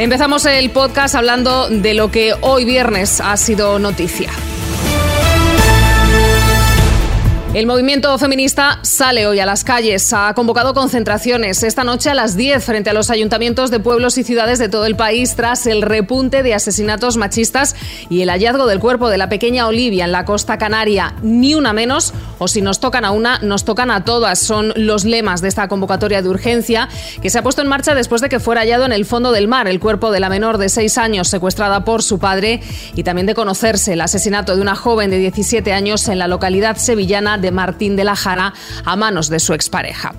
Empezamos el podcast hablando de lo que hoy viernes ha sido noticia. El movimiento feminista sale hoy a las calles. Ha convocado concentraciones esta noche a las 10 frente a los ayuntamientos de pueblos y ciudades de todo el país tras el repunte de asesinatos machistas y el hallazgo del cuerpo de la pequeña Olivia en la costa canaria. Ni una menos, o si nos tocan a una, nos tocan a todas. Son los lemas de esta convocatoria de urgencia que se ha puesto en marcha después de que fuera hallado en el fondo del mar el cuerpo de la menor de 6 años secuestrada por su padre y también de conocerse el asesinato de una joven de 17 años en la localidad sevillana de Martín de la Jara a manos de su expareja.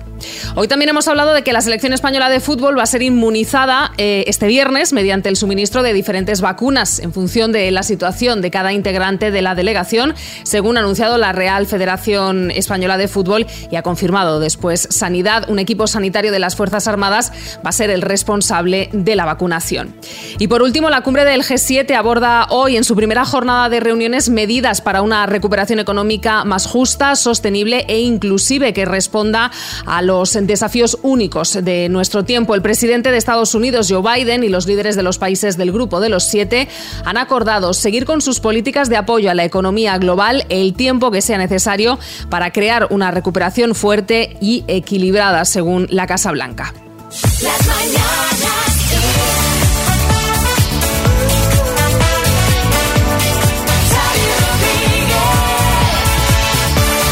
Hoy también hemos hablado de que la selección española de fútbol va a ser inmunizada eh, este viernes mediante el suministro de diferentes vacunas en función de la situación de cada integrante de la delegación, según ha anunciado la Real Federación Española de Fútbol y ha confirmado después Sanidad, un equipo sanitario de las Fuerzas Armadas va a ser el responsable de la vacunación. Y por último, la cumbre del G7 aborda hoy en su primera jornada de reuniones medidas para una recuperación económica más justa, sostenible e inclusive que responda a los desafíos únicos de nuestro tiempo. El presidente de Estados Unidos, Joe Biden, y los líderes de los países del Grupo de los Siete han acordado seguir con sus políticas de apoyo a la economía global el tiempo que sea necesario para crear una recuperación fuerte y equilibrada, según la Casa Blanca.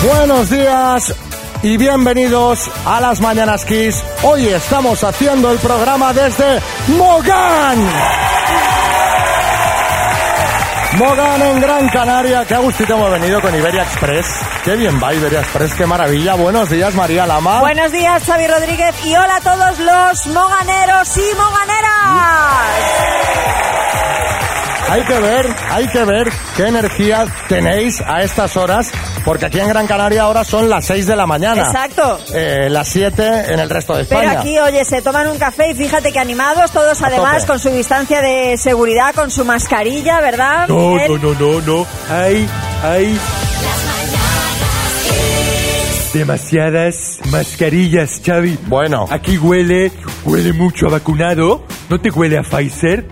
Buenos días y bienvenidos a las Mañanas Kiss. Hoy estamos haciendo el programa desde Mogán. Mogán en Gran Canaria. Qué agustito hemos venido con Iberia Express. Qué bien va Iberia Express, qué maravilla. Buenos días, María Lama. Buenos días, Xavi Rodríguez. Y hola a todos los moganeros y moganeras. Hay que ver, hay que ver qué energía tenéis a estas horas, porque aquí en Gran Canaria ahora son las 6 de la mañana. Exacto. Eh, las 7 en el resto de España. Pero aquí, oye, se toman un café y fíjate que animados, todos además tope. con su distancia de seguridad, con su mascarilla, ¿verdad? No, Miguel? no, no, no, no. Hay, hay demasiadas mascarillas, Xavi. Bueno. Aquí huele, huele mucho a vacunado. ¿No te huele a Pfizer?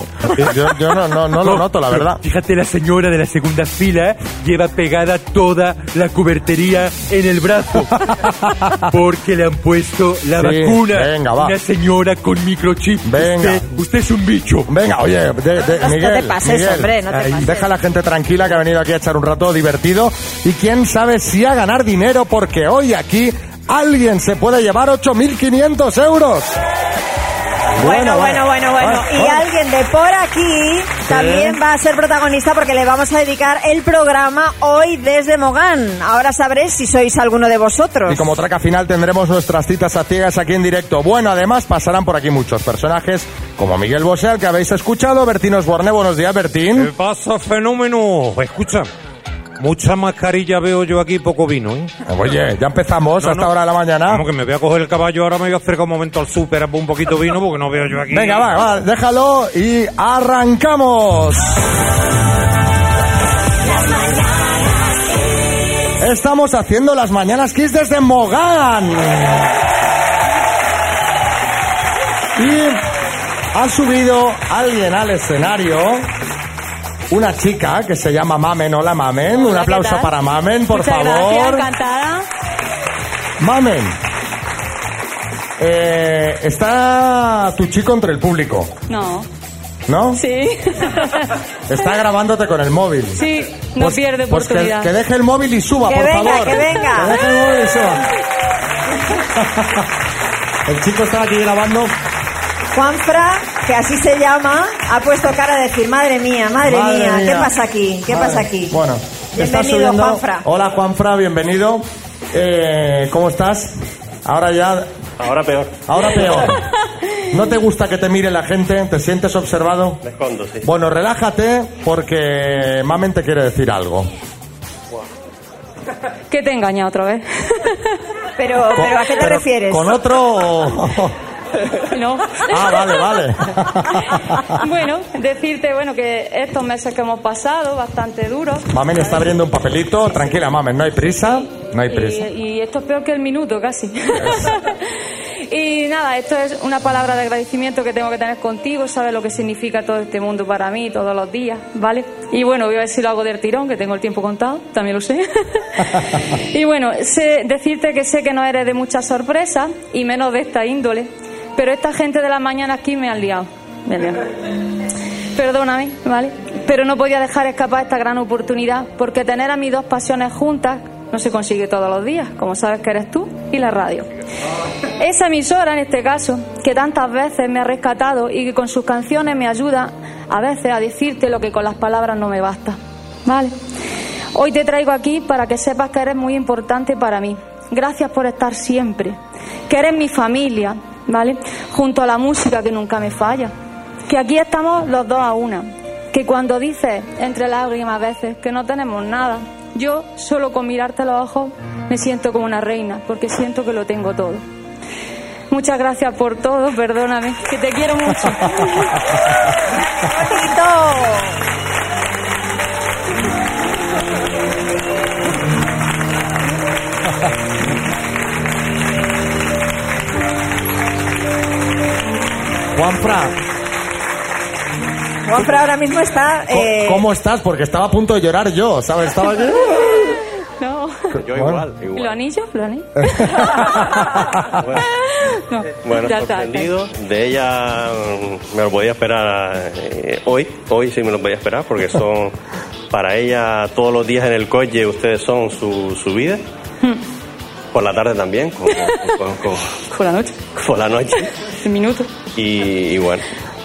Yo, yo no, no, no lo noto, la verdad. Fíjate, la señora de la segunda fila lleva pegada toda la cubertería en el brazo. Porque le han puesto la Sí, vacuna. venga, va. Una señora con microchip. Venga. Usted, usted es un bicho. Venga, oye, de- de- No Miguel, te pases, Miguel, hombre, no te ahí, pases. deja a la gente tranquila que ha venido aquí a echar un rato divertido y quién sabe si a ganar dinero porque hoy aquí alguien se puede llevar 8.500 euros. Bueno, bueno, bueno, bueno. Y bueno. alguien de por aquí también va a ser protagonista porque le vamos a dedicar el programa hoy desde Mogán. Ahora sabréis si sois alguno de vosotros. Y como traca final tendremos nuestras citas a ciegas aquí en directo. Bueno, además pasarán por aquí muchos personajes como Miguel Bosé, al que habéis escuchado, Bertín Osborne. Buenos días, ¿Qué Bertín. pasa, fenómeno? Escucha, mucha mascarilla veo yo aquí, poco vino, ¿eh? Oye, ya empezamos No, a esta no. hora de la mañana. Vamos que me voy a coger el caballo, ahora me voy a acercar un momento al súper un poquito vino porque no veo yo aquí. Venga, va, va, déjalo y arrancamos. Estamos haciendo las mañanas Kiss desde Mogán. Y ha subido alguien al escenario. Una chica que se llama Mamen. Hola, Mamen. Un Hola, ¿qué aplauso para Mamen, por Muchas favor. gracias, encantada. Mamen. eh, está tu chico entre el público, No, ¿no? sí, Está grabándote con el móvil. sí, no Pues- pierde pues que- oportunidad. que, deje el móvil y suba, Que por venga, favor. que venga. Que deje el móvil y suba. el chico está aquí grabando. Juanfra, que así se llama, ha puesto cara de decir, madre mía, madre, Madre mía, mía. ¿qué pasa aquí? ¿Qué Madre- pasa aquí? Bueno, Bienvenido, subiendo. Juanfra. Hola, Juanfra, bienvenido. Eh, ¿Cómo estás? Ahora ya. Ahora peor. Ahora peor. ¿No te gusta que te mire la gente? ¿Te sientes observado? Me escondo, sí. Bueno, relájate porque Mamen te quiere decir algo. Que te engaña otra vez. Pero, pero ¿a qué te refieres? ¿Con otro o- no. Ah, vale, vale. bueno, decirte bueno que estos meses que hemos pasado, bastante duros. Mamen está abriendo un papelito. Tranquila, Mamen, no hay prisa. No hay prisa. Y, y esto es peor que el minuto casi. Y nada, esto es una palabra de agradecimiento que tengo que tener contigo, sabes lo que significa todo este mundo para mí todos los días, ¿vale? Y bueno, voy a ver si lo hago del tirón, que tengo el tiempo contado, también lo sé. y bueno, sé, decirte que sé que no eres de mucha sorpresa y menos de esta índole, pero esta gente de la mañana aquí me han liado. Me liado. Perdóname, ¿vale? Pero no podía dejar escapar esta gran oportunidad, porque tener a mis dos pasiones juntas no se consigue todos los días, como sabes que eres tú y la radio. Esa emisora, en este caso, que tantas veces me ha rescatado y que con sus canciones me ayuda a veces a decirte lo que con las palabras no me basta. ¿Vale? Hoy te traigo aquí para que sepas que eres muy importante para mí. Gracias por estar siempre. Que eres mi familia, ¿vale? Junto a la música que nunca me falla. Que aquí estamos los dos a una. Que cuando dices entre lágrimas a veces que no tenemos nada, yo solo con mirarte a los ojos me siento como una reina, porque siento que lo tengo todo. Muchas gracias por todo, perdóname, que te quiero mucho. Juanfra, Juanfra ahora mismo está... ¿cómo- eh, ¿cómo estás? Porque estaba a punto de llorar yo, ¿sabes? Estaba aquí. No. Yo igual, ¿Y igual. los anillos? ¿Los anillos? Bueno, No, bueno, ya está, sorprendido. De ella mm, me lo podía esperar eh, hoy. Hoy sí me lo podía esperar porque son para ella todos los días en el coche ustedes son su, su vida. Hmm. Por la tarde también, como, como- como- Por la noche, por la noche. un minuto. Y, y bueno,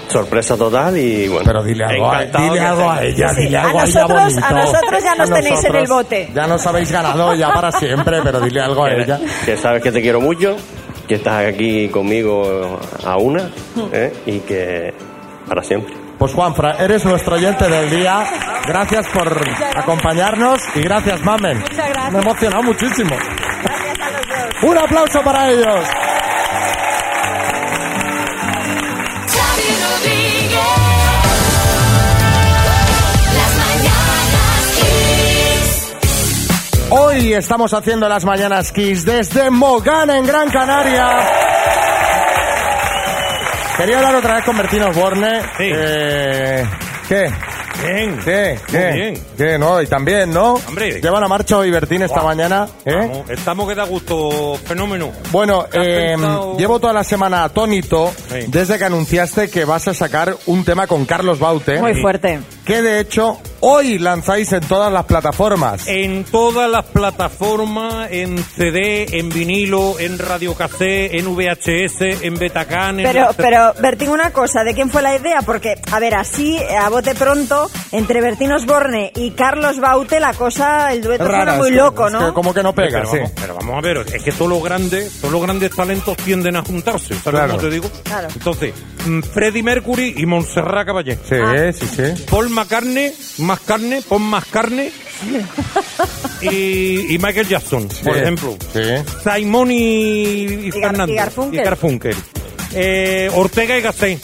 sorpresa total y bueno. Pero dile algo, a, dile algo a ella, Sí, dile a algo a ella nosotros- bonito. a nosotros ya nos A tenéis en el nosotros bote. Ya nos habéis ganado ya para siempre, pero dile algo a que, ella. que sabes que te quiero mucho, que estás aquí conmigo a una ¿eh? y que para siempre. Pues Juanfra, eres nuestro oyente del día. Gracias por acompañarnos y gracias, Mamen. Muchas gracias. Me he emocionado muchísimo. Gracias a los dos. Un aplauso para ellos. Hoy estamos haciendo las mañanas Kiss desde Mogán, en Gran Canaria. Quería hablar otra vez con Bertino Borne. Sí. Eh, ¿Qué? Bien. ¿Qué? ¿Qué? Muy bien. ¿Qué? No, y también, ¿no? Hombre. Lleva la marcha hoy Bertín esta mañana. ¿eh? Vamos, estamos que da gusto, fenómeno. Bueno, ¿Qué has eh, pensado? llevo toda la semana atónito Sí. desde que anunciaste que vas a sacar un tema con Carlos Baute, Muy fuerte. Que de hecho hoy lanzáis en todas las plataformas. En todas las plataformas, en CD, en vinilo, en radiocassette, en VHS, en Betacán. en Pero, la- pero, Bertín, una cosa, ¿de quién fue la idea? Porque, a ver, así, a bote pronto, entre Bertín Osborne y Carlos Baute, la cosa, el dueto suena Rara, muy es que- loco, es ¿no? que como que no pega, pero, sí. vamos, pero vamos a ver, es que todos los grandes, todos los grandes talentos tienden a juntarse, ¿sabes Claro. cómo te digo? Claro. Entonces, mm, Freddie Mercury y Montserrat Caballé. Sí, Ah. sí, sí. Paul McCartney, más carne, pon más carne. y, y Michael Jackson, por Sí, ejemplo. Sí. Simón y, y Gar- Fernando. y Garfunkel. Y Garfunkel. Eh, Ortega y Gasset.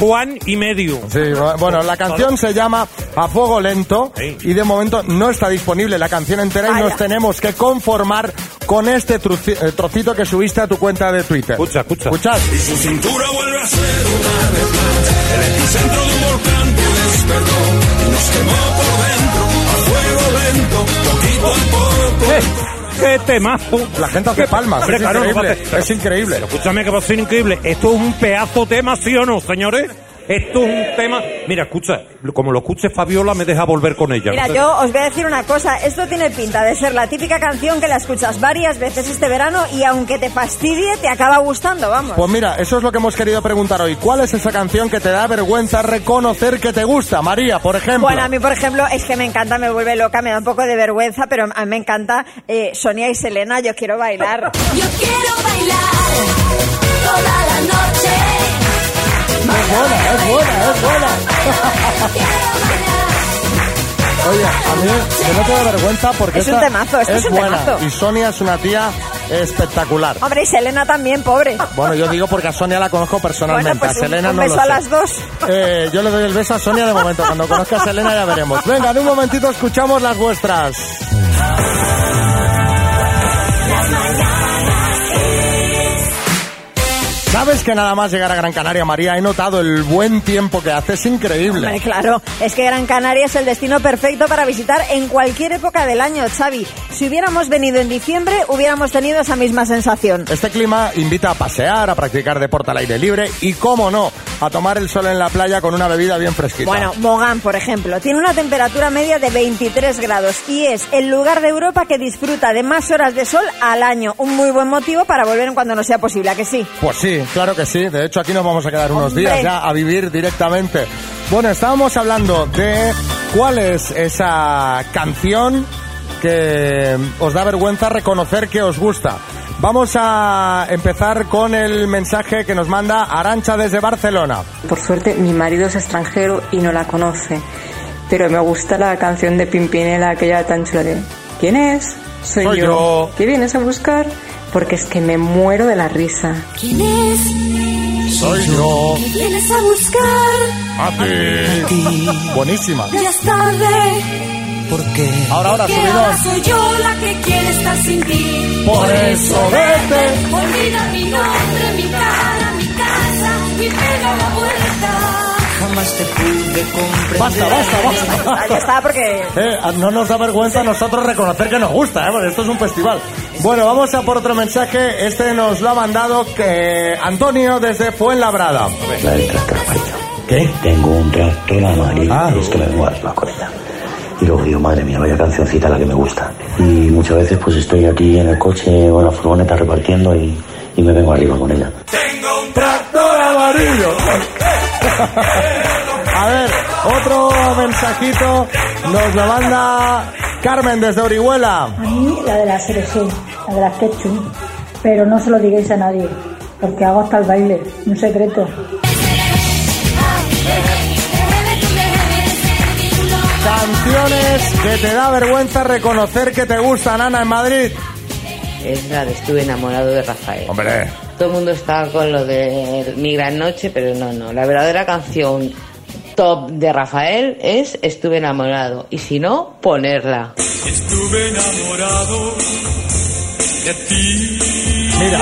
Juan y medio. Sí, bueno, la canción se llama A Fuego Lento Sí. y de momento no está disponible la canción entera y Vaya. nos tenemos que conformar con este truci- eh, trocito que subiste a tu cuenta de Twitter. Escucha, escucha. Escuchad. Y su cintura vuelve a ser una vez más el epicentro de un volcán que despertó y nos quemó por dentro a fuego lento, poquito a poco. ¡Eh! ¡Qué temazo! La gente hace palmas, Hombre, es claro, increíble, es increíble. Pero escúchame que va a ser increíble. Esto es un pedazo tema, ¿sí o no, señores? Esto es un tema... Mira, escucha, como lo escuche Fabiola me deja volver con ella. Mira, yo os voy a decir una cosa, esto tiene pinta de ser la típica canción que la escuchas varias veces este verano y aunque te fastidie, te acaba gustando, vamos. Pues mira, eso es lo que hemos querido preguntar hoy. ¿Cuál es esa canción que te da vergüenza reconocer que te gusta? María, por ejemplo. Bueno, a mí, por ejemplo, es que me encanta, me vuelve loca, me da un poco de vergüenza, pero a mí me encanta eh, Sonia y Selena, yo quiero bailar. Yo quiero bailar toda la noche. Es buena, es buena, es buena. Oye, a mí que no te da vergüenza porque Es un temazo, esto es un buena. temazo. Y Sonia es una tía espectacular. Hombre, y Selena también, pobre. Bueno, yo digo porque a Sonia la conozco personalmente, Bueno, pues a un- Selena un beso lo a las dos. Eh, yo le doy el beso a Sonia de momento. Cuando conozca a Selena ya veremos. Venga, de un momentito escuchamos las vuestras. ¿Sabes que nada más llegar a Gran Canaria, María, he notado el buen tiempo que hace? Es increíble. Hombre, claro, es que Gran Canaria es el destino perfecto para visitar en cualquier época del año, Xavi. Si hubiéramos venido en diciembre, hubiéramos tenido esa misma sensación. Este clima invita a pasear, a practicar deporte al aire libre y, cómo no, a tomar el sol en la playa con una bebida bien fresquita. Bueno, Mogán, por ejemplo, tiene una temperatura media de 23 grados y es el lugar de Europa que disfruta de más horas de sol al año. Un muy buen motivo para volver en cuando no sea posible, ¿a que sí? Pues sí, claro que sí. De hecho, aquí nos vamos a quedar unos días ya a vivir directamente. Bueno, estábamos hablando de cuál es esa canción que os da vergüenza reconocer que os gusta. Vamos a empezar con el mensaje que nos manda Arancha desde Barcelona. Por suerte, mi marido es extranjero y no la conoce. Pero me gusta la canción de Pimpinela, aquella tan chula de ¿Quién es? Soy, Soy yo. yo. ¿Qué vienes a buscar? Porque es que me muero de la risa. ¿Quién es? Soy yo. ¿Qué vienes a buscar? A ti. Buenísima. Ya es tarde. Ahora, ahora, Que ahora subidón. soy yo la que quiere estar sin ti. Por eso vete. Olvida mi nombre, mi cara, mi casa y pega la vuelta. Basta, basta, basta. Ah, Ya está, porque Eh, no nos da vergüenza a nosotros reconocer que nos gusta, ¿eh? porque esto es un festival. Bueno, vamos a por otro mensaje. Este nos lo ha mandado que Antonio desde Fuenlabrada. La del tractor amarillo. ¿Qué? Tengo un tractor amarillo Ah. y es que me muero con ella. Y luego digo, madre mía, vaya cancioncita la que me gusta. Y muchas veces pues estoy aquí en el coche o en la furgoneta repartiendo y, y me vengo arriba con ella. Tractor amarillo. A ver, otro mensajito nos lo manda Carmen desde Orihuela. A mí la de la selección, la de las ketchup. Pero no se lo digáis a nadie, porque hago hasta el baile, un secreto. Canciones que te da vergüenza reconocer que te gustan, Ana, en Madrid. Es la de Estuve enamorado de Rafael. Hombre, Todo el mundo está con lo de Mi Gran Noche, pero no, no. La verdadera canción top de Rafael es Estuve enamorado. Y si no, ponerla. Estuve enamorado de ti. mira.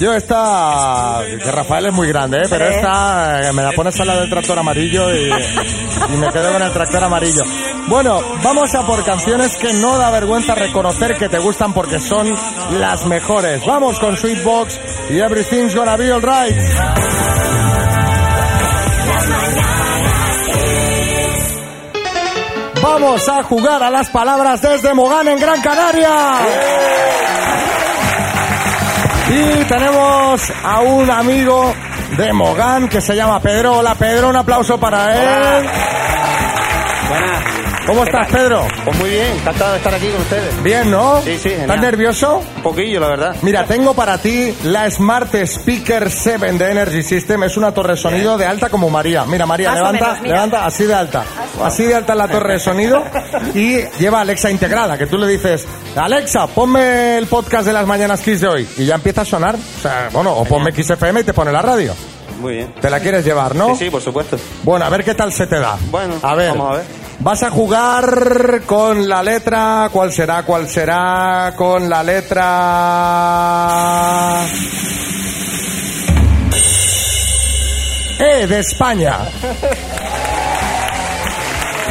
Yo esta, que Rafael es muy grande, ¿eh? pero esta eh, me la pones a la del tractor amarillo y, y me quedo con el tractor amarillo. Bueno, vamos a por canciones que no da vergüenza reconocer que te gustan porque son las mejores. Vamos con Sweetbox y Everything's Gonna Be Alright. Vamos a jugar a las palabras desde Mogán en Gran Canaria. Y tenemos a un amigo de Mogán que se llama Pedro. Hola Pedro, un aplauso para él. ¿Cómo estás Pedro? Pues muy bien, encantado de estar aquí con ustedes. Bien, ¿no? Sí, sí, ¿Estás genial. nervioso? Un poquillo, la verdad. Mira, tengo para ti la Smart Speaker 7 de Energy System. Es una torre de sonido de alta como María. Mira, María, Más levanta, menos, mira. levanta, así de alta. Así de alta la torre de sonido. Y lleva Alexa integrada, que tú le dices, Alexa, ponme el podcast de las mañanas Kiss de hoy. Y ya empieza a sonar. O sea, bueno, o ponme Kiss FM y te pone la radio. Muy bien. Te la quieres llevar, ¿no? Sí, sí, por supuesto. Bueno, a ver qué tal se te da. Bueno, a ver. vamos a ver. Vas a jugar con la letra. ¿Cuál será? ¿Cuál será? Con la letra. E de España.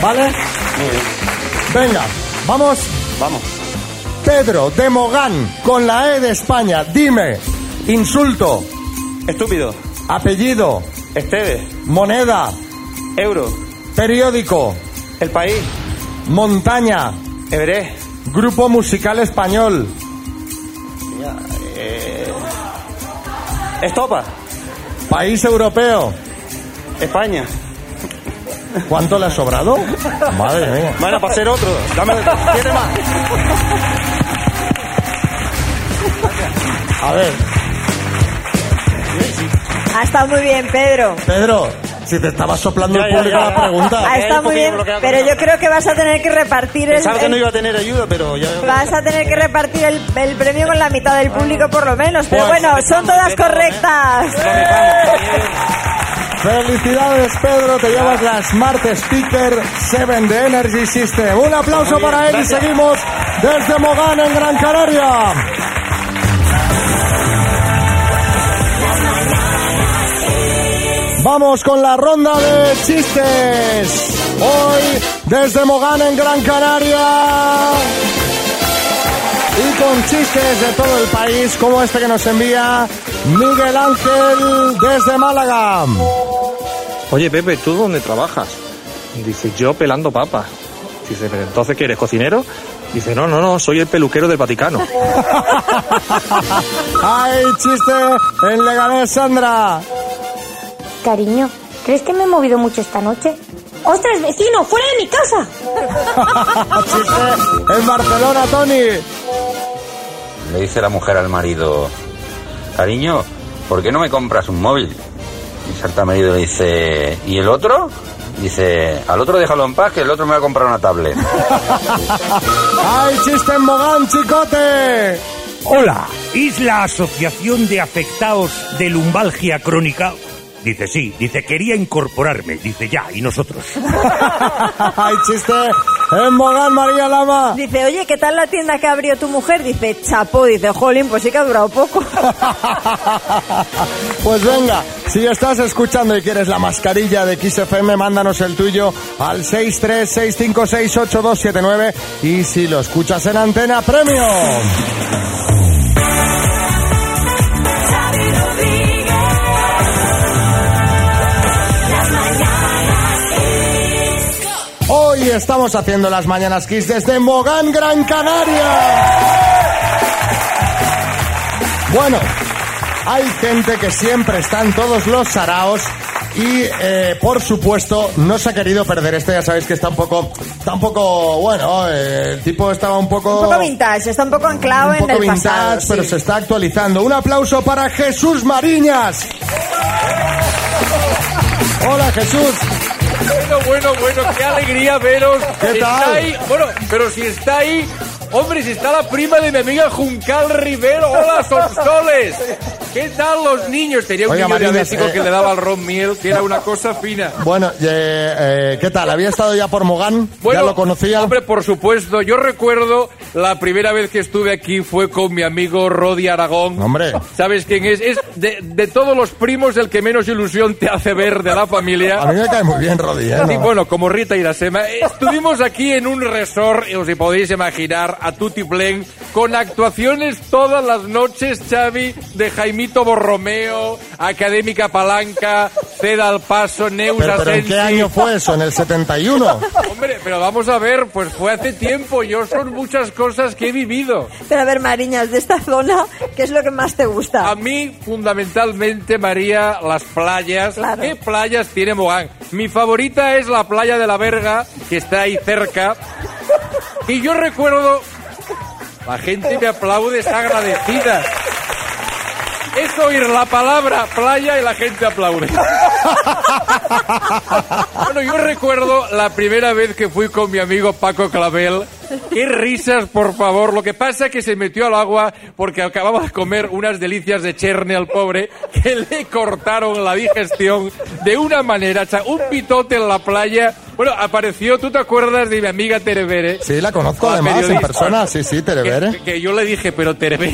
¿Vale? Venga, vamos. Vamos. Pedro de Mogán con la E de España. Dime. Insulto. Estúpido. Apellido. Esteve. Moneda. Euro. Periódico. El país. Montaña. Everest. Grupo musical español. Eh, Estopa. País europeo. España. ¿Cuánto le ha sobrado? Madre mía. Bueno, para hacer otro. Dame siete más. A ver, ha estado muy bien, Pedro. Pedro, si te estaba soplando Ya, el ya, público ya. la pregunta. Estado un muy bien, pero yo creo que vas a tener que repartir el, que no iba a tener ayuda, pero ya. vas a tener que repartir el, el premio con la mitad del público por lo menos. Pero Pues, bueno, son todas correctas. Felicidades, Pedro, te llevas la Smart Speaker 7 de Energy System. Un aplauso para él y seguimos desde Mogán en Gran Canaria. Vamos con la ronda de chistes. Hoy desde Mogán en Gran Canaria. Y con chistes de todo el país, como este que nos envía Miguel Ángel desde Málaga. Oye, Pepe, ¿tú dónde trabajas? Dice, yo pelando papas. Dice, ¿pero entonces qué eres, cocinero? Dice, no, no, no, soy el peluquero del Vaticano. ¡Ay, chiste en Leganés, Sandra! Cariño, ¿crees que me he movido mucho esta noche? ¡Ostras, vecino! ¡Fuera de mi casa! chiste en Barcelona, Tony. Le dice la mujer al marido, cariño, ¿por qué no me compras un móvil? Y salta el marido le dice, ¿y el otro? Dice, al otro déjalo en paz, que el otro me va a comprar una tablet. ¡Ay, chiste en Mogán, chicote! Hola, ¿es la Asociación de Afectados de Lumbalgia Crónica? Dice, sí, dice, quería incorporarme. Dice, ya, ¿y nosotros? ¡Ay, chiste en María Lama! Dice, oye, ¿qué tal la tienda que abrió tu mujer? Dice, chapo. Dice, jolín, pues sí que ha durado poco. Pues venga, si estás escuchando y quieres la mascarilla de XFM, mándanos el tuyo al 636568279 y si lo escuchas en antena, premio. Estamos haciendo las Mañanas Kiss desde Mogán, Gran Canaria. Bueno, hay gente que siempre está en todos los saraos y, eh, por supuesto, no se ha querido perder este. Ya sabéis que está un poco, está un poco, bueno, eh, el tipo estaba un poco... Un poco vintage, está un poco anclado un en poco el vintage, pasado. pero sí. se está actualizando. Un aplauso para Jesús Mariñas. Hola, Jesús. Bueno, bueno, bueno, qué alegría veros. ¿Qué Está tal? ahí, bueno, pero si está ahí, hombre, si está la prima de mi amiga Juncal Rivero. Hola, Sonsoles. ¿Qué tal los niños? Tenía un Oiga, niño diabético eh. que le daba el ron miel, que era una cosa fina. Bueno, eh, eh, ¿qué tal? ¿Había estado ya por Mogán? Bueno, ¿Ya lo conocía? Hombre, por supuesto. Yo recuerdo la primera vez que estuve aquí fue con mi amigo Rodi Aragón. Hombre. ¿Sabes quién es? Es de, de todos los primos el que menos ilusión te hace ver de la familia. A mí me cae muy bien, Rodi, ¿eh? No. bueno, como Rita Irasema. Estuvimos aquí en un resort, os podéis imaginar, a Tutiplen, con actuaciones todas las noches, Xavi, de Jaimito Borromeo, Académica Palanca, Ceda al Paso, Neus Pero, pero ¿en qué año fue eso? ¿En el 71? Hombre, pero vamos a ver, pues fue hace tiempo, yo son muchas cosas que he vivido. Pero a ver, Mariñas, de esta zona, ¿qué es lo que más te gusta? A mí, fundamentalmente, María, las playas. ¿Qué playas tiene Mogán? Mi favorita es la playa de la Verga, que está ahí cerca. Y yo recuerdo, la gente me aplaude, es agradecida. Es oír la palabra playa y la gente aplaude. Bueno, yo recuerdo la primera vez que fui con mi amigo Paco Clavel. Qué risas, por favor. Lo que pasa es que se metió al agua porque acababa de comer unas delicias de cherne al pobre que le cortaron la digestión de una manera. O sea, un pitote en la playa. Bueno, apareció, ¿tú te acuerdas de mi amiga Terebere? Sí, la conozco además en periodista. persona. Sí, sí, Terebere. Que, que yo le dije, pero Terebere,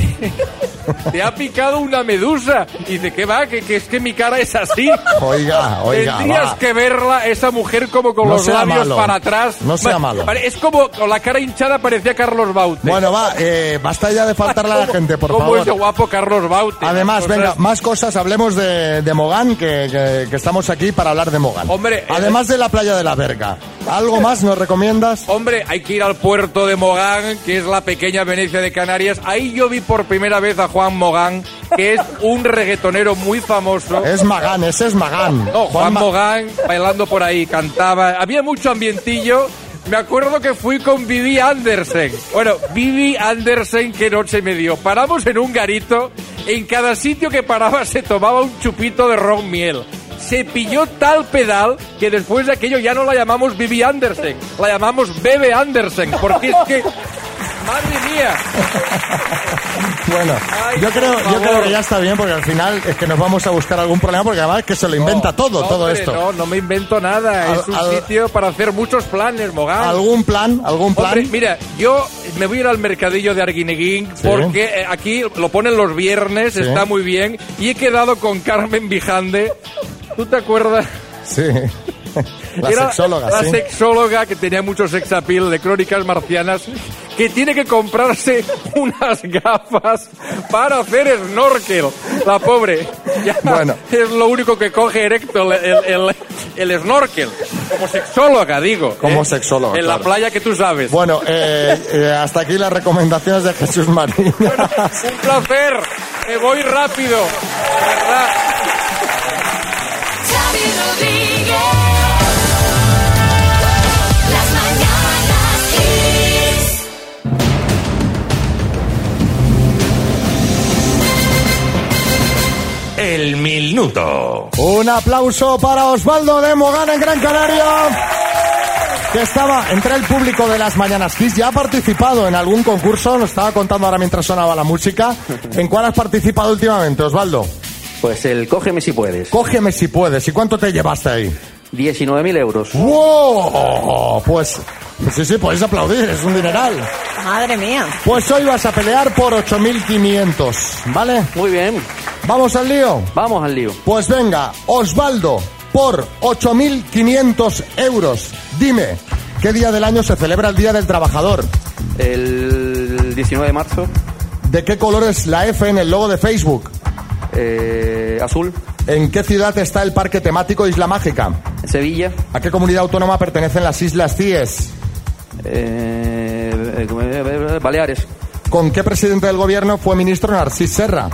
te ha picado una medusa. Y dice, ¿qué va? Que, que es que mi cara es así. Oiga, oiga, Tendrías va. que verla, esa mujer como con No los labios malo. para atrás. No sea malo. Es como con la cara hinchada parecía Carlos Baute. Bueno, va, eh, basta ya de faltarle a la gente, por ¿Cómo es de favor. guapo Carlos Baute? Además, Cosas- venga, más cosas, hablemos de, de Mogán, que, que- que estamos aquí para hablar de Mogán. Hombre, eh, Además de la playa de la Verga, ¿algo más nos recomiendas? Hombre, hay que ir al puerto de Mogán, que es la pequeña Venecia de Canarias. Ahí yo vi por primera vez a Juan Mogán, que es un reggaetonero muy famoso. Es Magán, ese es Magán. No, Juan Ma- Mogán bailando por ahí, cantaba. Había mucho ambientillo. Me acuerdo que fui con Vivi Andersen. Bueno, Vivi Andersen, qué noche me dio. Paramos en un garito. En cada sitio que paraba se tomaba un chupito de ron miel. Se pilló tal pedal que después de aquello ya no la llamamos Vivi Andersen. La llamamos Bebe Andersen. Porque es que... ¡Madre mía! Bueno, Ay, yo creo, yo creo que ya está bien, porque al final es que nos vamos a buscar algún problema, porque además es que se lo inventa todo, No, todo hombre, esto. No, no me invento nada. Al- es un al- sitio para hacer muchos planes, Mogán. ¿Algún plan? ¿Algún plan? Hombre, mira, yo me voy a ir al mercadillo de Arguineguín Sí. porque eh, aquí lo ponen los viernes, Sí. está muy bien. Y he quedado con Carmen Bijande ¿Tú te acuerdas? Sí. La Era sexóloga, La sí. sexóloga que tenía mucho sex appeal de crónicas marcianas, que tiene que comprarse unas gafas para hacer snorkel. La pobre. Ya Bueno. Es lo único que coge erecto el, el, el- el snorkel. Como sexóloga, digo. Como ¿eh? sexóloga, En la playa que tú sabes. Bueno, eh, eh, hasta aquí las recomendaciones de Jesús María. Un placer. Me voy rápido. De verdad. El minuto. Un aplauso para Osvaldo de Mogán en Gran Canaria. Que estaba entre el público de las Mañanas Kiss. Ya ha participado en algún concurso, nos estaba contando ahora mientras sonaba la música. ¿En cuál has participado últimamente, Osvaldo? Pues el cógeme si puedes. Cógeme si puedes. ¿Y cuánto te llevaste ahí? 19.000 euros. ¡Wow! Pues, pues sí, sí, podéis aplaudir, es un dineral. Madre mía. Pues hoy vas a pelear por 8.500, ¿vale? Muy bien. ¿Vamos al lío? Vamos al lío. Pues venga, Osvaldo, por 8.500 euros, dime, ¿qué día del año se celebra el Día del Trabajador? El 19 de marzo. ¿De qué color es la F en el logo de Facebook? eh, azul. ¿En qué ciudad está el parque temático Isla Mágica? Sevilla. ¿A qué comunidad autónoma pertenecen las Islas Cíes? eh, eh, Baleares. ¿Con qué presidente del gobierno fue ministro Narcís Serra?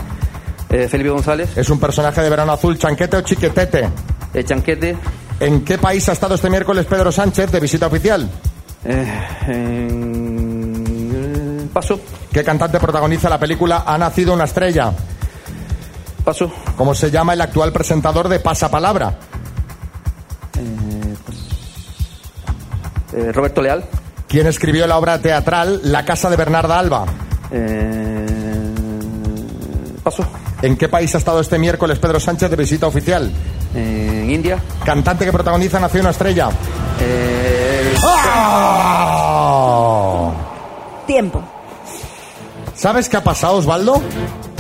Eh, Felipe González. ¿Es un personaje de verano azul, chanquete o chiquetete? Eh, Chanquete. ¿En qué país ha estado este miércoles Pedro Sánchez de visita oficial? Eh, paso. ¿Qué cantante protagoniza la película Ha nacido una estrella? Paso. ¿Cómo se llama el actual presentador de Pasapalabra? Eh, Roberto Leal. ¿Quién escribió la obra teatral La casa de Bernarda Alba? Eh, paso. ¿En qué país ha estado este miércoles Pedro Sánchez de visita oficial? En India. ¿Cantante que protagoniza Nació una estrella? Eh, ¡Ah! Tiempo. ¿Sabes qué ha pasado, Osvaldo?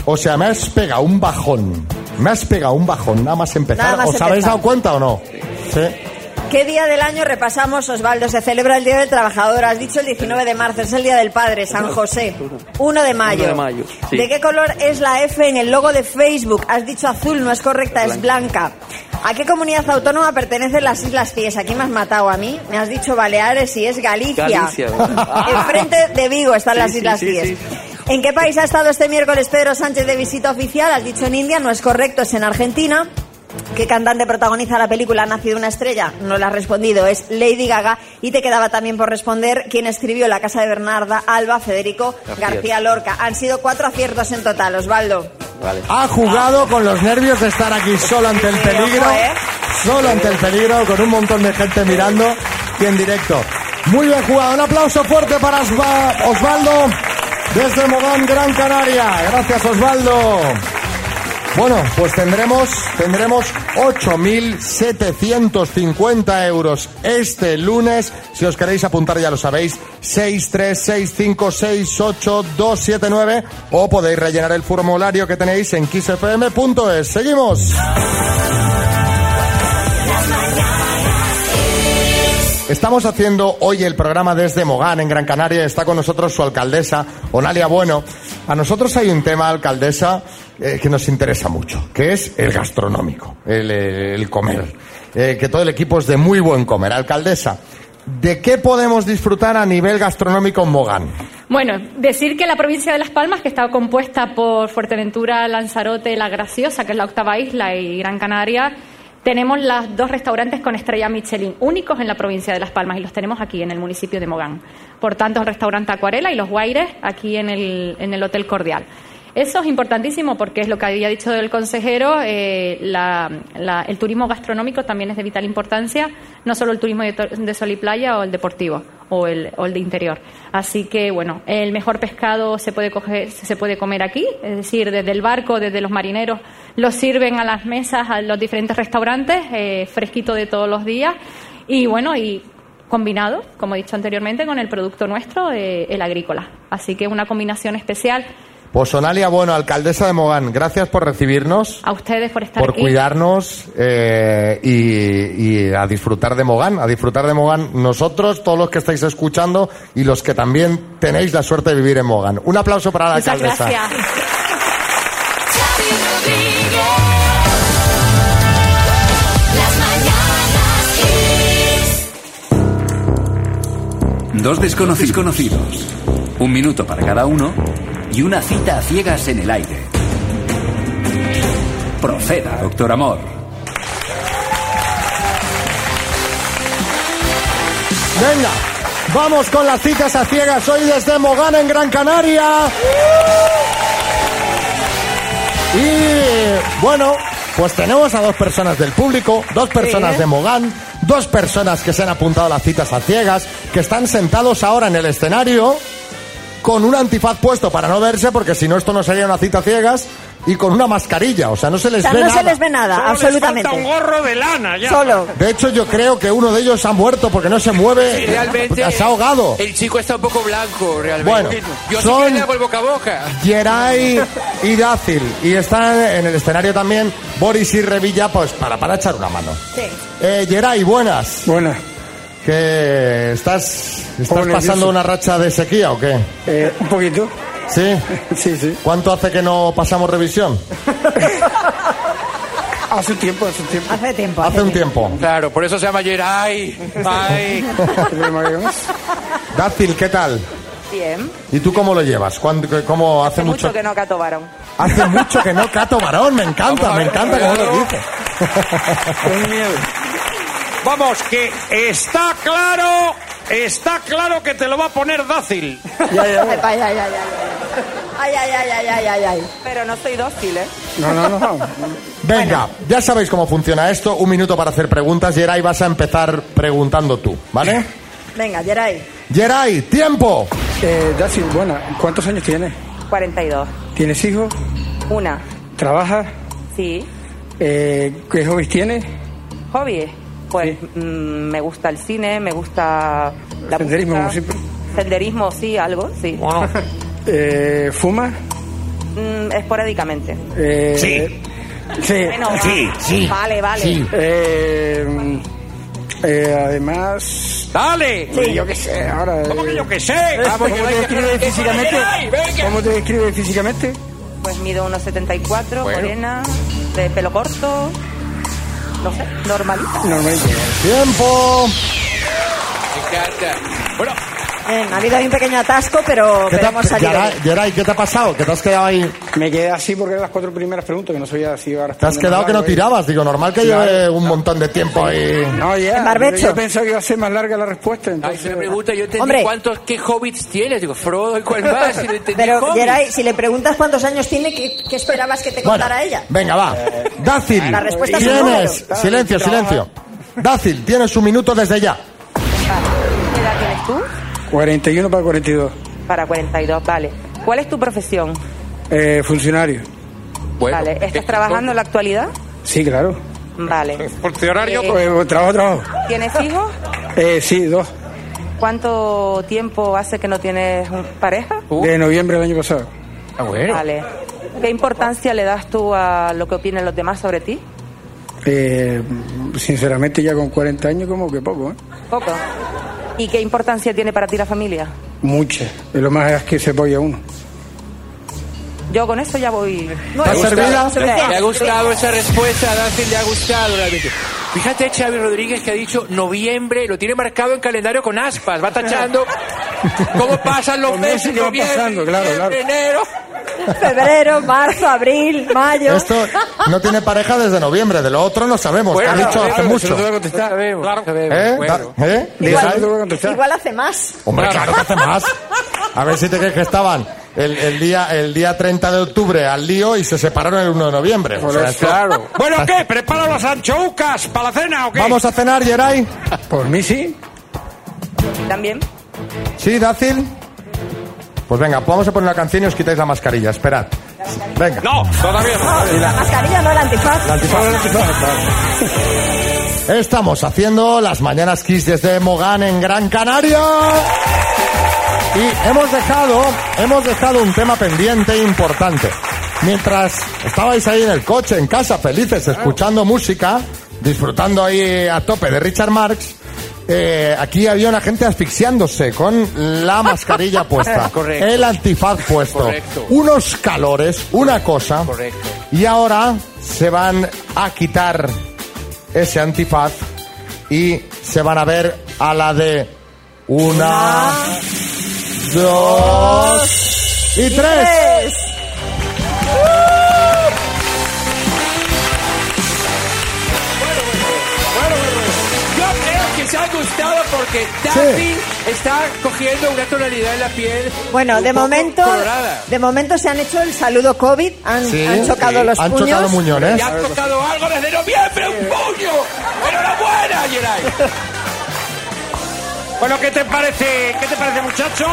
O sea, me has pegado un bajón. Me has pegado un bajón, nada más empezar. Nada más ¿Os habéis dado cuenta o no? Sí. ¿Qué día del año repasamos, Osvaldo? Se celebra el Día del Trabajador. Has dicho el 19 de marzo, es el Día del Padre, San José. 1 de mayo. 1 de mayo, sí. ¿De qué color es la F en el logo de Facebook? Has dicho azul, no es correcta, es blanca. ¿A qué comunidad autónoma pertenecen las Islas Cíes? Aquí me has matado a mí. Me has dicho Baleares y es Galicia. Enfrente de Vigo están Sí, las Islas sí, Cíes. sí. ¿En qué país ha estado este miércoles Pedro Sánchez de visita oficial? Has dicho en India, no es correcto, es en Argentina. ¿Qué cantante protagoniza la película Ha nacido una estrella? No la has respondido, es Lady Gaga. Y te quedaba también por responder quién escribió La casa de Bernarda Alba, Federico García. García Lorca. Han sido cuatro aciertos en total, Osvaldo. Vale. Ha jugado con los nervios de estar aquí solo ante el peligro. ¿eh? Solo ante el peligro, con un montón de gente mirando y en directo. Muy bien jugado. Un aplauso fuerte para Osva- Osvaldo desde Mogán, Gran Canaria. Gracias, Osvaldo. Bueno, pues tendremos, tendremos 8.750 euros este lunes. Si os queréis apuntar ya lo sabéis, 636568279 o podéis rellenar el formulario que tenéis en kissfm.es. Seguimos. Estamos haciendo hoy el programa desde Mogán, en Gran Canaria. Está con nosotros su alcaldesa, Onalia Bueno. A nosotros hay un tema, alcaldesa, eh, que nos interesa mucho, que es el gastronómico, el, eh, comer. Eh, que todo el equipo es de muy buen comer. Alcaldesa, ¿de qué podemos disfrutar a nivel gastronómico en Mogán? Bueno, decir que la provincia de Las Palmas, que está compuesta por Fuerteventura, Lanzarote, La Graciosa, que es la octava isla, y Gran Canaria, tenemos los dos restaurantes con estrella Michelin, únicos en la provincia de Las Palmas, y los tenemos aquí en el municipio de Mogán. Por tanto, el restaurante Acuarela y los Guaires aquí en el, en el Hotel Cordial. Eso es importantísimo porque es lo que había dicho el consejero, eh, el turismo gastronómico también es de vital importancia, no solo el turismo de, sol y playa o el deportivo o el, o el de interior. Así que, bueno, el mejor pescado se puede, coger, se puede comer aquí, es decir, desde el barco, desde los marineros, lo sirven a las mesas, a los diferentes restaurantes, eh, fresquito de todos los días. Y bueno, y combinado, como he dicho anteriormente, con el producto nuestro, eh, el agrícola. Así que una combinación especial Pues Sonalia, bueno, alcaldesa de Mogán, gracias por recibirnos, A ustedes por estar por aquí. cuidarnos eh, y, y a disfrutar de Mogán, a disfrutar de Mogán nosotros, todos los que estáis escuchando y los que también tenéis la suerte de vivir en Mogán. Un aplauso para la Muchas alcaldesa. gracias. Dos desconocidos conocidos, un minuto para cada uno y una cita a ciegas en el aire. Proceda, doctor Amor. Venga, vamos con las citas a ciegas hoy desde Mogán en Gran Canaria. Y bueno, pues tenemos a dos personas del público, dos personas de Mogán, dos personas que se han apuntado a las citas a ciegas, que están sentados ahora en el escenario con un antifaz puesto para no verse, porque si no esto no sería una cita a ciegas, y con una mascarilla, o sea, no se O les sea, ve no nada. se les ve nada, absolutamente. gorro de lana ya. Solo. De hecho, yo creo que uno de ellos ha muerto porque no se mueve, Sí, realmente. se ha ahogado. El chico está un poco blanco, realmente. Bueno, yo son- sí boca a boca. Geray y Dácil. Y están en el escenario también Boris y Revilla, pues para, para echar una mano. Sí. Eh, Geray, buenas. Buenas. ¿Que estás, estás pasando una racha de sequía o qué? Eh, un poquito. ¿Sí? Sí, sí. ¿Cuánto hace que no pasamos revisión? Hace un tiempo, hace un tiempo. Hace tiempo. Hace un tiempo. Claro, por eso se llama Jerai. Ay. Dácil, ¿qué tal? Bien. ¿Y tú cómo lo llevas? ¿Cuándo- ¿Cómo hace, Hace mucho que no cato varón. Hace mucho que no cato varón, me encanta, me encanta cómo lo claro. dices. Vamos, que está claro, está claro que te lo va a poner Dácil. Ay, ay, ay, ay, ay, ay. Ay, ay, ay, ay, ay, ay, ay. Pero no soy dócil, ¿eh? No, no, no. Venga, ya sabéis cómo funciona esto. Un minuto para hacer preguntas. Geray, vas a empezar preguntando tú, ¿vale? Venga, Geray. Geray, tiempo. Eh, Daci, bueno, ¿cuántos años tienes? 42. ¿Tienes hijos? Una. ¿Trabajas? Sí. Eh, ¿Qué hobbies tienes? Hobby. Pues mm, me gusta el cine, me gusta la Senderismo, música. como siempre. Senderismo, sí, algo, sí. Eh, ¿Fumas? Mm, esporádicamente. Eh, Sí. Sí. Bueno, Vale, vale. Eh, eh, además... ¡Dale! Sí. Yo qué sé, ahora... ¿Cómo que yo qué sé? ¿Cómo Vamos, que te hay que describe físicamente? ¿Cómo te describe físicamente? Pues mido unos 74, Bueno. morena, de pelo corto. No sé, normalita. Normalmente. Tiempo. Me encanta. Bueno, Bien, ha habido ahí un pequeño atasco, pero, ¿Qué te pero ha- hemos salido. Geray, bien. Geray, ¿qué te ha pasado? ¿Que te has quedado ahí? Me quedé así porque eran las cuatro primeras preguntas que no sabía si iba a Te has quedado que no tirabas. Digo, normal que Claro. lleve un montón de tiempo ahí. No, ya. En barbecho. Yo pensaba que iba a ser más larga la respuesta. ay, Entonces... me pregunta, yo entendí Hombre. cuántos, qué hobbits tienes. Digo, Frodo y cuál más. Y no Pero, hobbits. Geray, si le preguntas cuántos años tiene, ¿qué, qué esperabas que te Bueno, contara ella? venga, va. Dácil, La respuesta es tienes... Silencio, silencio. Dácil, tienes un minuto desde ya. ¿Qué edad tienes tú? 41 para 42. Para 42, vale. ¿Cuál es tu profesión? Eh, funcionario. Bueno, vale. ¿Estás trabajando en la actualidad? Sí, claro. Vale. Funcionario. Eh, Eh, trabajo, trabajo. ¿Tienes hijos? Eh, sí, dos. ¿Cuánto tiempo hace que no tienes pareja? De noviembre del año pasado. Ah, bueno. Vale. ¿Qué importancia le das tú a lo que opinen los demás sobre ti? Eh, sinceramente, ya con 40 años, como que poco, ¿eh? Poco. ¿Y qué importancia tiene para ti la familia? Mucha. Es lo más que se apoya uno. Yo con esto ya voy. Me ha gustado, me ha gustado esa respuesta, Dacil le ha gustado realmente. Fíjate, Xavi Rodríguez, que ha dicho noviembre, lo tiene marcado en calendario con aspas, va tachando cómo pasan los meses, noviembre, pasando, claro, claro. enero. Febrero, marzo, abril, mayo. Esto no tiene pareja desde noviembre. De lo otro no sabemos. Bueno, ha dicho Claro, hace mucho. ¿Eh? ¿Eh? Igual hace más. Hombre, claro que hace más. A ver si te crees que estaban el, el día, el día 30 de octubre al lío y se separaron el 1 de noviembre. O sea, esto- Claro. Bueno, ¿qué? ¿Prepara las anchoucas para la cena o qué? ¿Vamos a cenar, Geray? Por mí sí. ¿También? ¿Sí, Dácil? Pues venga, vamos a poner una canción y os quitáis la mascarilla. Esperad. Venga. No, todavía no. La mascarilla no el antifaz. La antifaz. Estamos haciendo las mañanas Kiss desde Mogán en Gran Canaria. Y hemos dejado, hemos dejado un tema pendiente importante. Mientras estabais ahí en el coche, en casa, felices, escuchando música, disfrutando ahí a tope de Richard Marx, eh, aquí había una gente asfixiándose con la mascarilla puesta, Correcto. el antifaz puesto, Correcto. unos calores, una cosa, Correcto. y ahora se van a quitar ese antifaz y se van a ver a la de una, dos y tres. Ha gustado porque Daphne está cogiendo una tonalidad en la piel. Bueno, un de poco momento, colorada. de momento se han hecho el saludo COVID, han, Sí, han chocado sí. los Han puños. chocado muñones. Ya has tocado algo desde noviembre, un puño. ¡Enhorabuena, Geray! Bueno, ¿qué te parece? ¿Qué te parece, muchacho?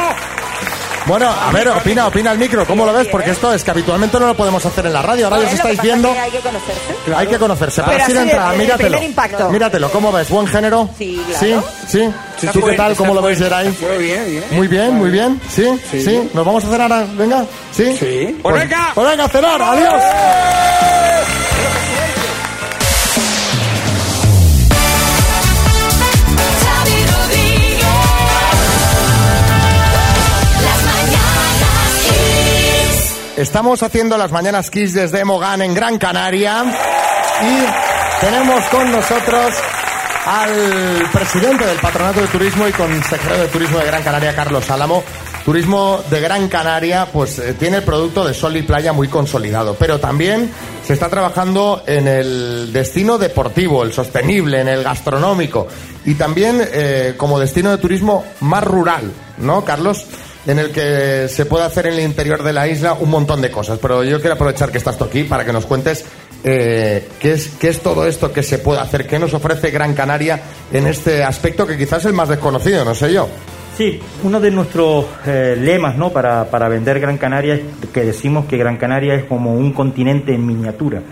Bueno, a ver, opina, opina el micro, ¿cómo lo ves? Porque esto es que habitualmente no lo podemos hacer en la radio, ahora ya os estáis viendo. Hay que conocerse. Hay que conocerse, pero, Pero así de entrada, el míratelo. impacto. Míratelo, ¿cómo ves? ¿Buen género? Sí, ¿Sí? claro. ¿Sí? Está ¿Tú qué tal? ¿Cómo lo ves. Geray? Muy bien, bien. Muy bien, muy bien. ¿Sí? ¿Sí? Sí. ¿Nos vamos a cenar? ahora? Venga. ¿Sí? Sí. Pues, Pues venga. Pues venga, a cenar. Adiós. Estamos haciendo las mañanas Kiss desde Mogán en Gran Canaria y tenemos con nosotros al presidente del Patronato de Turismo y consejero de Turismo de Gran Canaria, Carlos Álamo. Turismo de Gran Canaria, pues eh, tiene el producto de sol y playa muy consolidado, pero también se está trabajando en el destino deportivo, el sostenible, en el gastronómico y también eh, como destino de turismo más rural, ¿no, Carlos? En el que se puede hacer en el interior de la isla un montón de cosas. Pero yo quiero aprovechar que estás tú aquí para que nos cuentes eh, qué, es, qué es todo esto que se puede hacer, qué nos ofrece Gran Canaria en este aspecto que quizás es el más desconocido, no sé yo. Sí, uno de nuestros eh, lemas ¿no? para, para vender Gran Canaria es que decimos que Gran Canaria es como un continente en miniatura.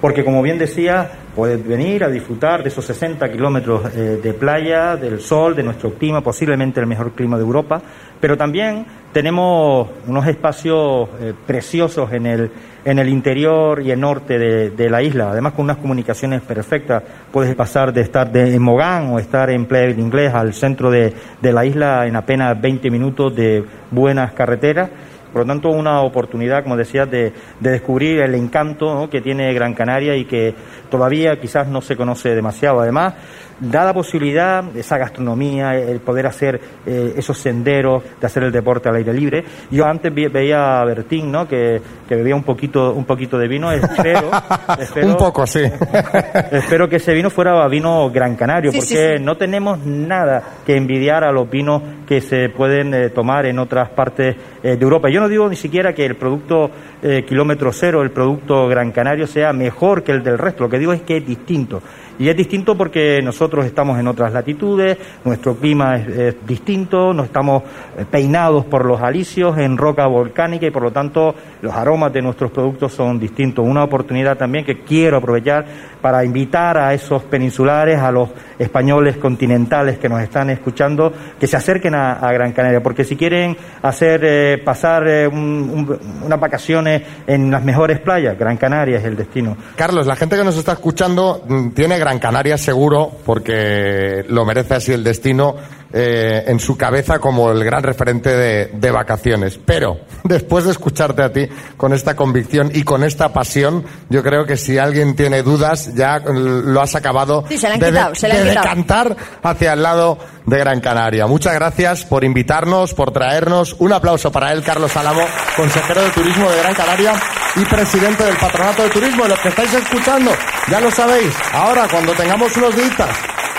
Porque como bien decía, puedes venir a disfrutar de esos 60 kilómetros eh, de playa, del sol, de nuestro clima, posiblemente el mejor clima de Europa, pero también tenemos unos espacios eh, preciosos en el, en el interior y el norte de, la isla, además con unas comunicaciones perfectas. Puedes pasar de estar de, en Mogán o estar en Playa Inglés al centro de, de la isla en apenas 20 minutos de buenas carreteras. Por lo tanto, una oportunidad, como decías, de, de descubrir el encanto que tiene Gran Canaria y que todavía quizás no se conoce demasiado. Además, da la posibilidad, esa gastronomía, el poder hacer eh, esos senderos, de hacer el deporte al aire libre. Yo antes veía a Bertín, ¿no? que, que bebía un poquito, un poquito de vino. Espero, espero- Un poco, sí. Espero que ese vino fuera vino Gran Canario, Sí, porque sí, sí. no tenemos nada que envidiar a los vinos que se pueden eh, tomar en otras partes eh, de Europa. Yo no digo ni siquiera que el producto eh, kilómetro cero, el producto Gran Canario, sea mejor que el del resto. Lo que digo es que es distinto. Y es distinto porque nosotros estamos en otras latitudes, nuestro clima es, distinto, no estamos eh, peinados por los alisios en roca volcánica y por lo tanto los aromas de nuestros productos son distintos. Una oportunidad también que quiero aprovechar para invitar a esos peninsulares, a los españoles continentales que nos están escuchando, que se acerquen a, Gran Canaria, porque si quieren hacer eh, pasar eh, un- un- unas vacaciones en las mejores playas, Gran Canaria es el destino. Carlos, la gente que nos está escuchando mm, tiene Gran Canaria seguro, porque lo merece así el destino, eh, en su cabeza como el gran referente de, de vacaciones. Pero, después de escucharte a ti con esta convicción y con esta pasión, yo creo que si alguien tiene dudas, ya mm, lo has acabado Sí, se le han de, quitado, se de decantar hacia el lado de Gran Canaria. Muchas gracias por invitarnos, por traernos. Un aplauso para él, Carlos Álamo, consejero de Turismo de Gran Canaria y presidente del Patronato de Turismo. Los que estáis escuchando, ya lo sabéis, ahora cuando tengamos unos días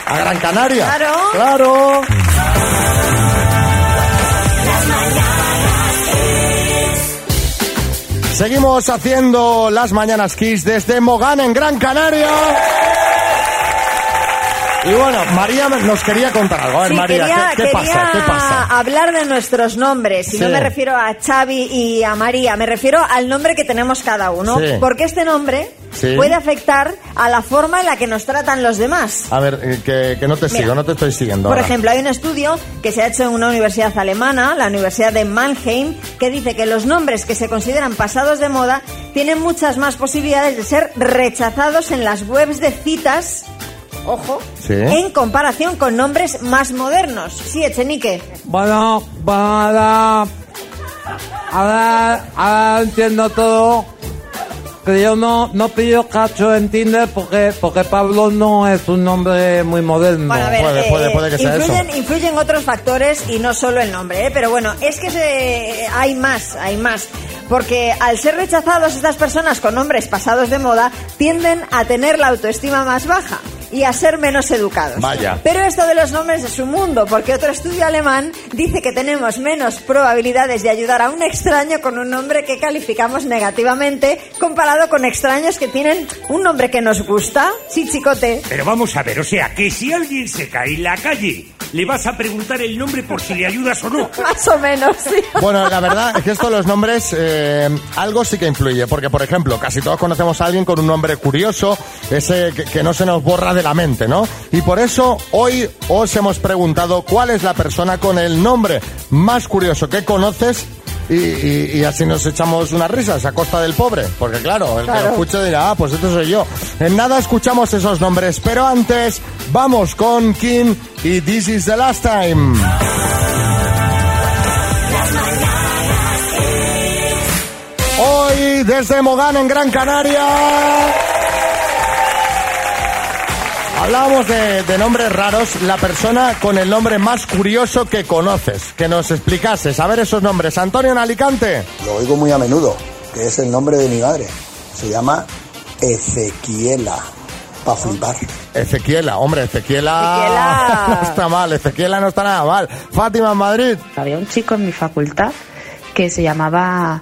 a Gran Canaria. Claro. Claro. Seguimos haciendo las mañanas Kiss desde Mogán en Gran Canaria. Y bueno, María nos quería contar algo. A ver, Sí, María, quería, ¿qué, qué pasa? ¿Qué pasa? hablar de nuestros nombres. Y no me refiero a Xavi y a María, me refiero al nombre que tenemos cada uno. Sí. Porque este nombre puede afectar a la forma en la que nos tratan los demás. A ver, eh, que, que no te Mira. sigo, no te estoy siguiendo. Por ahora. ejemplo, hay un estudio que se ha hecho en una universidad alemana, la Universidad de Mannheim, que dice que los nombres que se consideran pasados de moda tienen muchas más posibilidades de ser rechazados en las webs de citas, ojo, Sí. en comparación con nombres más modernos. Sí, Echenique. Bueno, bueno, ahora, ahora, ahora entiendo todo. Que yo no, no pillo cacho en Tinder porque, porque Pablo no es un nombre muy moderno. Bueno, a ver, eh, influyen, influyen otros factores y no solo el nombre, ¿eh? pero bueno, es que se- hay más, hay más. Porque al ser rechazados estas personas con nombres pasados de moda tienden a tener la autoestima más baja y a ser menos educados. Vaya. Pero esto de los nombres es un mundo, porque otro estudio alemán dice que tenemos menos probabilidades de ayudar a un extraño con un nombre que calificamos negativamente comparado con extraños que tienen un nombre que nos gusta. Sí, chicote. Pero vamos a ver, o sea, que si alguien se cae en la calle, le vas a preguntar el nombre por si le ayudas o no. Más o menos, sí. Bueno, la verdad es que esto de los nombres, eh, algo sí que influye, porque por ejemplo, casi todos conocemos a alguien con un nombre curioso, ese que, que no se nos borra de la mente, ¿no? Y por eso hoy os hemos preguntado cuál es la persona con el nombre más curioso que conoces. Y, y- y así nos echamos unas risas a costa del pobre, porque claro, el que lo escuche dirá, ah, pues esto soy yo. En nada escuchamos esos nombres, pero antes vamos con King y This is the last time. Hoy desde Mogán en Gran Canaria. Hablábamos de, de nombres raros, la persona con el nombre más curioso que conoces, que nos explicases. A ver esos nombres. Antonio en Alicante. Lo oigo muy a menudo, que es el nombre de mi madre. Se llama Ezequiela, para flipar. Ezequiela, hombre, Ezequiela, Ezequiela. está mal, Ezequiela no está nada mal. Fátima en Madrid. Había un chico en mi facultad que se llamaba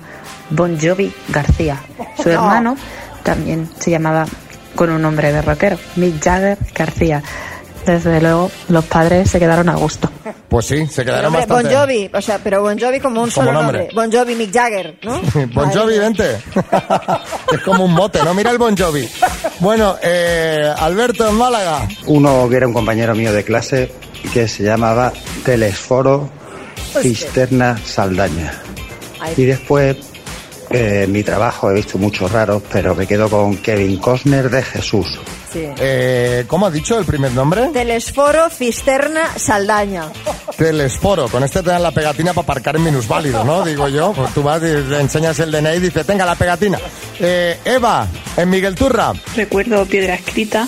Bon Jovi García. Su No. hermano también se llamaba con un nombre de rockero, Mick Jagger García. Desde luego, los padres se quedaron a gusto. Pues sí, se quedaron hombre, Bon bastante. Jovi, o sea, pero Bon Jovi como un Como solo nombre. nombre. Bon Jovi, Mick Jagger, ¿no? Bon Jovi, vente. es como un mote, ¿no? Mira el Bon Jovi. Bueno, eh, Alberto en Málaga. Uno que era un compañero mío de clase que se llamaba Telesforo Cisterna Saldaña. Y después, eh, en mi trabajo he visto muchos raros, pero me quedo con Kevin Costner de Jesús. Sí. Eh, ¿Cómo ha dicho el primer nombre? Telesforo Cisterna Saldaña. Telesforo. Con este te dan la pegatina para aparcar en minusválido, ¿no? Digo yo. Pues tú vas y le enseñas el DNI y dices, tenga la pegatina. Eh, Eva, en Miguel Turra. Recuerdo Piedra Escrita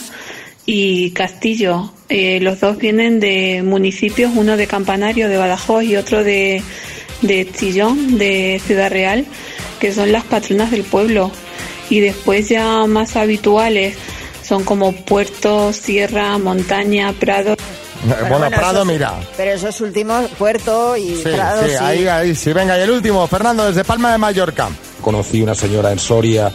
y Castillo. Eh, los dos vienen de municipios, uno de Campanario, de Badajoz, y otro de, de Chillón, de Ciudad Real, que son las patronas del pueblo. Y después ya más habituales son como Puerto, Sierra, Montaña, Prado. bueno, Prado, esos- mira. Pero esos últimos, Puerto y Sí, Prado, sí, sí. ahí, ahí, sí. Venga, y el último, Fernando, desde Palma de Mallorca. Conocí una señora en Soria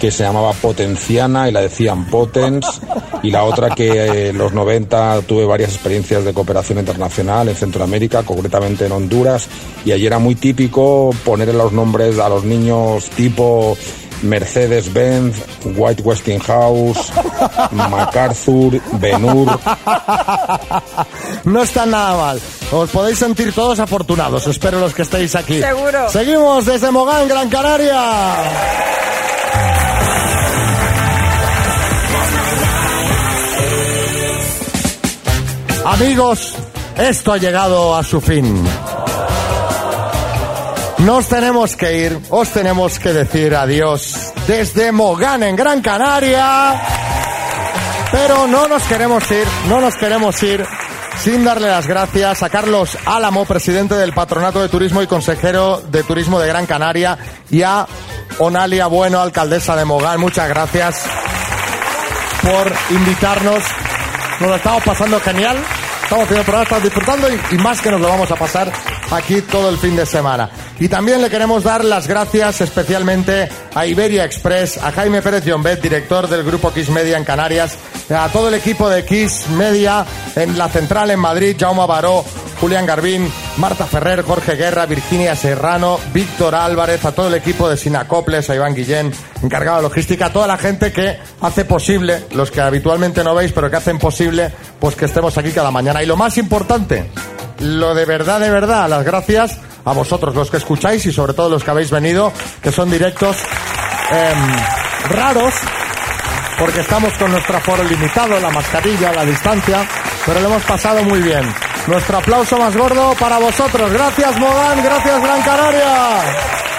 que se llamaba Potenciana y la decían Potens y la otra que eh, en los 90 tuve varias experiencias de cooperación internacional en Centroamérica, concretamente en Honduras y allí era muy típico ponerle los nombres a los niños tipo Mercedes-Benz, White Westinghouse, MacArthur, Benur. No está nada mal. Os podéis sentir todos afortunados, espero los que estéis aquí. Seguro. Seguimos desde Mogán, Gran Canaria. Amigos, esto ha llegado a su fin. Nos tenemos que ir, os tenemos que decir adiós desde Mogán en Gran Canaria. Pero no nos queremos ir, no nos queremos ir sin darle las gracias a Carlos Álamo, presidente del Patronato de Turismo y consejero de Turismo de Gran Canaria, y a Onalia Bueno, alcaldesa de Mogán. Muchas gracias por invitarnos. Nos lo estamos pasando genial. Estamos teniendo programa, estamos disfrutando y más que nos lo vamos a pasar aquí todo el fin de semana. Y también le queremos dar las gracias especialmente a Iberia Express, a Jaime Pérez Llombet, director del grupo Kiss Media en Canarias, a todo el equipo de Kiss Media en la central en Madrid, Jaume Baró, Julián Garbín, Marta Ferrer, Jorge Guerra, Virginia Serrano, Víctor Álvarez, a todo el equipo de Sinacoples, a Iván Guillén, encargado de logística, a toda la gente que hace posible, los que habitualmente no veis, pero que hacen posible, pues que estemos aquí cada mañana. Y lo más importante, lo de verdad, de verdad, las gracias a vosotros, los que escucháis y sobre todo los que habéis venido, que son directos em, raros, porque estamos con nuestro aforo limitado, la mascarilla, la distancia, pero lo hemos pasado muy bien. Nuestro aplauso más gordo para vosotros. Gracias, Modán. Gracias, Gran Canaria.